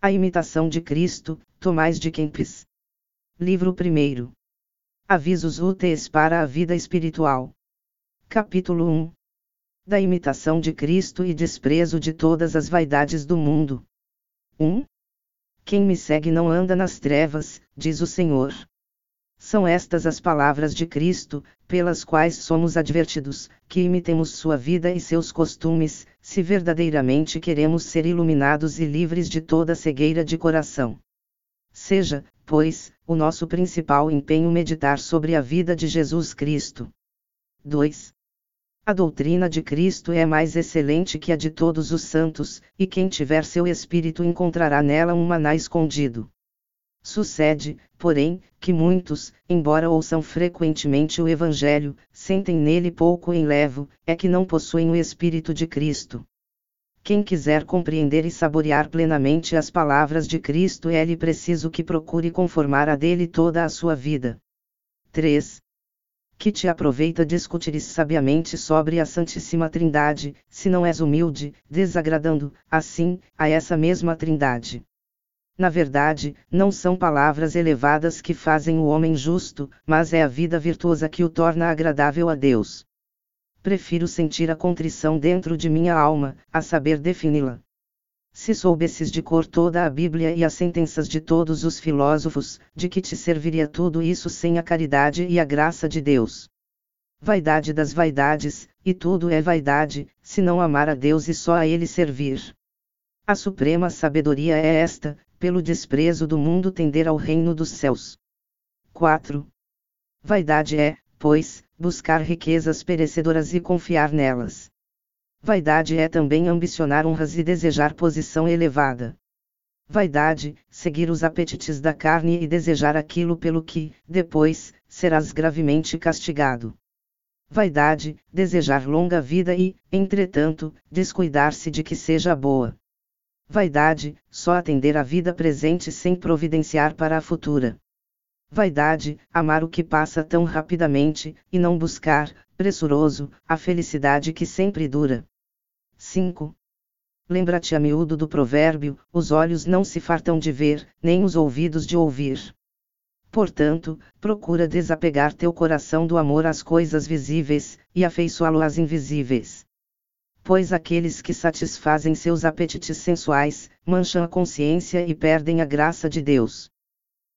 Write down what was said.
A imitação de Cristo, Tomás de Kempis. Livro 1. Avisos úteis para a vida espiritual. Capítulo 1. Da imitação de Cristo e desprezo de todas as vaidades do mundo. 1. Quem me segue não anda nas trevas, diz o Senhor. São estas as palavras de Cristo, pelas quais somos advertidos, que imitemos sua vida e seus costumes, se verdadeiramente queremos ser iluminados e livres de toda cegueira de coração. Seja, pois, o nosso principal empenho meditar sobre a vida de Jesus Cristo. 2. A doutrina de Cristo é mais excelente que a de todos os santos, e quem tiver seu espírito encontrará nela um maná escondido. Sucede, porém, que muitos, embora ouçam frequentemente o Evangelho, sentem nele pouco enlevo, é que não possuem o Espírito de Cristo. Quem quiser compreender e saborear plenamente as palavras de Cristo é-lhe preciso que procure conformar a dele toda a sua vida. 3. Que te aproveita discutires sabiamente sobre a Santíssima Trindade, se não és humilde, desagradando, assim, a essa mesma Trindade. Na verdade, não são palavras elevadas que fazem o homem justo, mas é a vida virtuosa que o torna agradável a Deus. Prefiro sentir a contrição dentro de minha alma, a saber defini-la. Se soubesses de cor toda a Bíblia e as sentenças de todos os filósofos, de que te serviria tudo isso sem a caridade e a graça de Deus? Vaidade das vaidades, e tudo é vaidade, se não amar a Deus e só a Ele servir. A suprema sabedoria é esta, pelo desprezo do mundo tender ao reino dos céus. 4. Vaidade é, pois, buscar riquezas perecedoras e confiar nelas. Vaidade é também ambicionar honras e desejar posição elevada. Vaidade, seguir os apetites da carne e desejar aquilo pelo que, depois, serás gravemente castigado. Vaidade, desejar longa vida e, entretanto, descuidar-se de que seja boa. Vaidade, só atender à vida presente sem providenciar para a futura. Vaidade, amar o que passa tão rapidamente, e não buscar, pressuroso, a felicidade que sempre dura. 5. Lembra-te a miúdo do provérbio: os olhos não se fartam de ver, nem os ouvidos de ouvir. Portanto, procura desapegar teu coração do amor às coisas visíveis, e afeiçoá-lo às invisíveis pois aqueles que satisfazem seus apetites sensuais, mancham a consciência e perdem a graça de Deus.